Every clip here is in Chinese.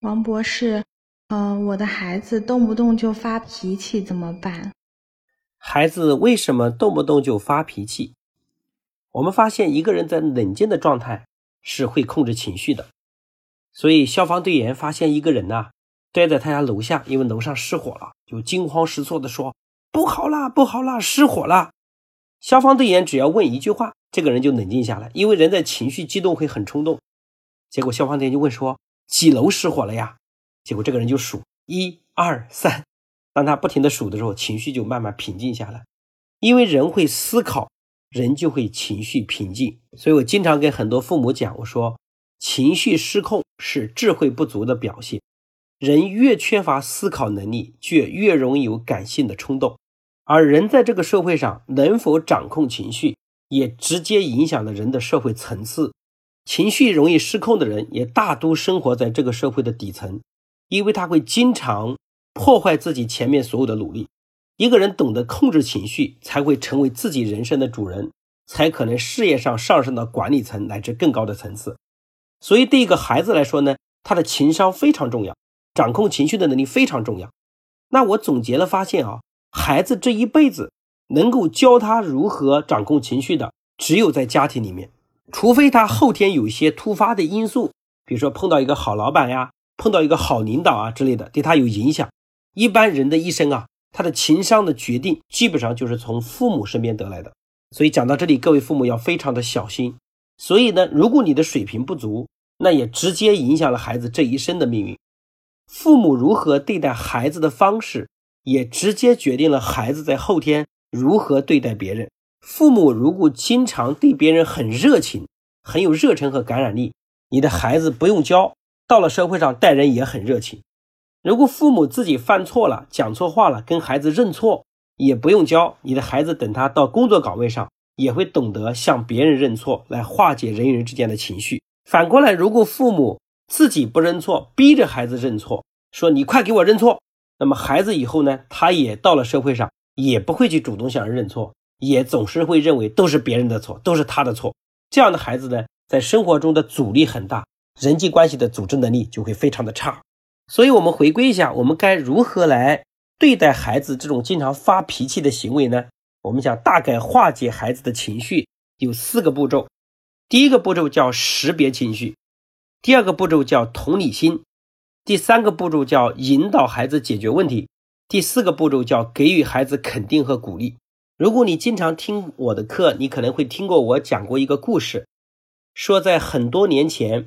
王博士，嗯、我的孩子动不动就发脾气，怎么办？孩子为什么动不动就发脾气？我们发现一个人在冷静的状态是会控制情绪的。所以消防队员发现一个人呐、待在他家楼下，因为楼上失火了，就惊慌失措的说：“不好啦，不好啦，失火了！”消防队员只要问一句话，这个人就冷静下来，因为人在情绪激动会很冲动。结果消防队员就问说：“几楼失火了呀？”结果这个人就数一二三，当他不停的数的时候，情绪就慢慢平静下来。因为人会思考，人就会情绪平静。所以我经常跟很多父母讲，我说情绪失控是智慧不足的表现。人越缺乏思考能力，就越容易有感性的冲动。而人在这个社会上能否掌控情绪，也直接影响了人的社会层次。情绪容易失控的人，也大都生活在这个社会的底层，因为他会经常破坏自己前面所有的努力。一个人懂得控制情绪，才会成为自己人生的主人，才可能事业上上升到管理层乃至更高的层次。所以，对一个孩子来说呢，他的情商非常重要，掌控情绪的能力非常重要。那我总结了发现啊，孩子这一辈子能够教他如何掌控情绪的，只有在家庭里面，除非他后天有一些突发的因素，比如说碰到一个好老板呀，碰到一个好领导啊之类的，对他有影响。一般人的一生啊，他的情商的决定基本上就是从父母身边得来的。所以讲到这里，各位父母要非常的小心。所以呢，如果你的水平不足，那也直接影响了孩子这一生的命运。父母如何对待孩子的方式，也直接决定了孩子在后天如何对待别人。父母如果经常对别人很热情，很有热忱和感染力，你的孩子不用教，到了社会上待人也很热情。如果父母自己犯错了，讲错话了，跟孩子认错，也不用教，你的孩子等他到工作岗位上，也会懂得向别人认错，来化解人与人之间的情绪。反过来，如果父母自己不认错，逼着孩子认错，说你快给我认错，那么孩子以后呢，他也到了社会上，也不会去主动向人认错，也总是会认为都是别人的错，都是他的错。这样的孩子呢，在生活中的阻力很大，人际关系的组织能力就会非常的差。所以，我们回归一下，我们该如何来对待孩子这种经常发脾气的行为呢？我们想大概化解孩子的情绪有四个步骤。第一个步骤叫识别情绪，第二个步骤叫同理心，第三个步骤叫引导孩子解决问题，第四个步骤叫给予孩子肯定和鼓励。如果你经常听我的课，你可能会听过我讲过一个故事，说在很多年前，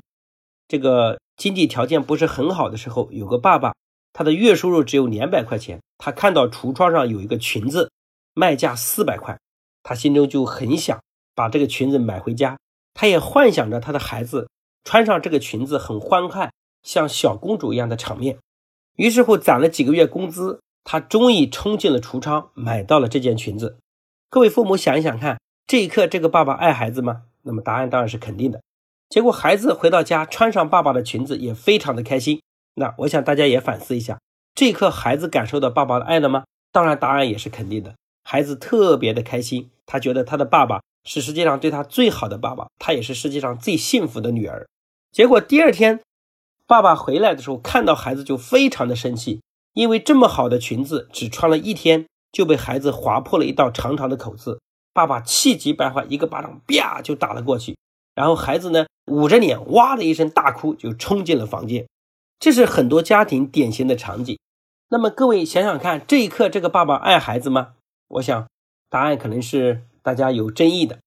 这个经济条件不是很好的时候，有个爸爸，他的月收入只有两百块钱，他看到橱窗上有一个裙子，卖价四百块，他心中就很想把这个裙子买回家。他也幻想着他的孩子穿上这个裙子很欢快，像小公主一样的场面。于是乎，攒了几个月工资，他终于冲进了橱窗，买到了这件裙子。各位父母想一想看，这一刻这个爸爸爱孩子吗？那么答案当然是肯定的。结果孩子回到家，穿上爸爸的裙子，也非常的开心。那我想大家也反思一下，这一刻孩子感受到爸爸的爱了吗？当然，答案也是肯定的。孩子特别的开心，他觉得他的爸爸是世界上对他最好的爸爸，他也是世界上最幸福的女儿。结果第二天，爸爸回来的时候，看到孩子就非常的生气，因为这么好的裙子只穿了一天就被孩子划破了一道长长的口子。爸爸气急败坏，一个巴掌啪就打了过去。然后孩子呢，捂着脸哇的一声大哭，就冲进了房间。这是很多家庭典型的场景。那么各位想想看，这一刻这个爸爸爱孩子吗？我想答案可能是大家有争议的。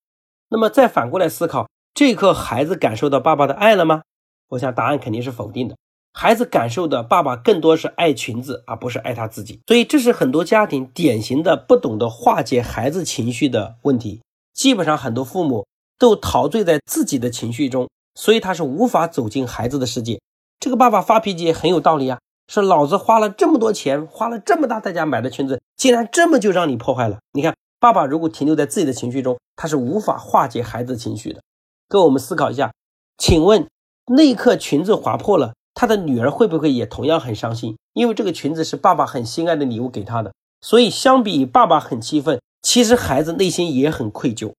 那么再反过来思考，这一刻孩子感受到爸爸的爱了吗？我想答案肯定是否定的。孩子感受的爸爸更多是爱裙子，而不是爱他自己。所以这是很多家庭典型的不懂得化解孩子情绪的问题。基本上很多父母都陶醉在自己的情绪中，所以他是无法走进孩子的世界。这个爸爸发脾气也很有道理啊，说老子花了这么多钱，花了这么大代价买的裙子，竟然这么就让你破坏了。你看，爸爸如果停留在自己的情绪中，他是无法化解孩子情绪的。各位，我们思考一下，请问那一刻裙子划破了，他的女儿会不会也同样很伤心？因为这个裙子是爸爸很心爱的礼物给他的，所以相比爸爸很气愤，其实孩子内心也很愧疚。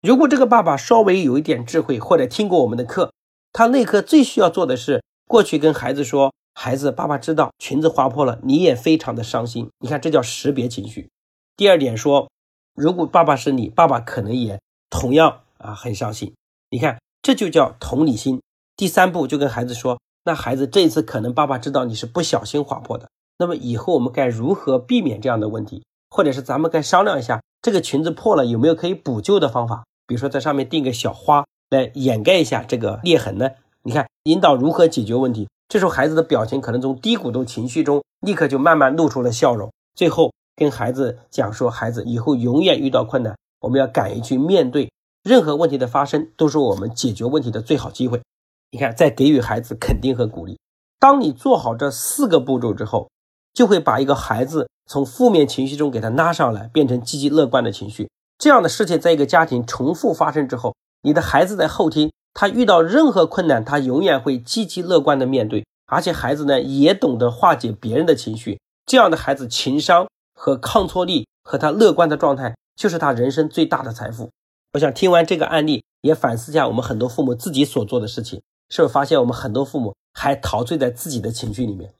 如果这个爸爸稍微有一点智慧，或者听过我们的课，他那刻最需要做的是过去跟孩子说：“孩子，爸爸知道裙子划破了，你也非常的伤心。你看，这叫识别情绪。第二点说，如果爸爸是你，爸爸可能也同样啊很伤心。你看，这就叫同理心。第三步就跟孩子说，那孩子这一次可能爸爸知道你是不小心划破的，那么以后我们该如何避免这样的问题？或者是咱们该商量一下，这个裙子破了有没有可以补救的方法？比如说在上面钉个小花来掩盖一下这个裂痕呢？你看，引导如何解决问题？这时候孩子的表情可能从低谷的情绪中立刻就慢慢露出了笑容。最后跟孩子讲说，孩子以后永远遇到困难，我们要敢于去面对任何问题的发生，都是我们解决问题的最好机会。你看，在给予孩子肯定和鼓励。当你做好这四个步骤之后，就会把一个孩子从负面情绪中给他拉上来，变成积极乐观的情绪。这样的事情在一个家庭重复发生之后，你的孩子在后天。他遇到任何困难，他永远会积极乐观的面对，而且孩子呢也懂得化解别人的情绪。这样的孩子情商和抗挫力和他乐观的状态，就是他人生最大的财富。我想听完这个案例，也反思一下我们很多父母自己所做的事情，是不是发现我们很多父母还陶醉在自己的情绪里面？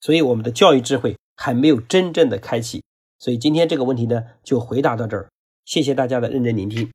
所以我们的教育智慧还没有真正的开启。所以今天这个问题呢，就回答到这儿。谢谢大家的认真聆听。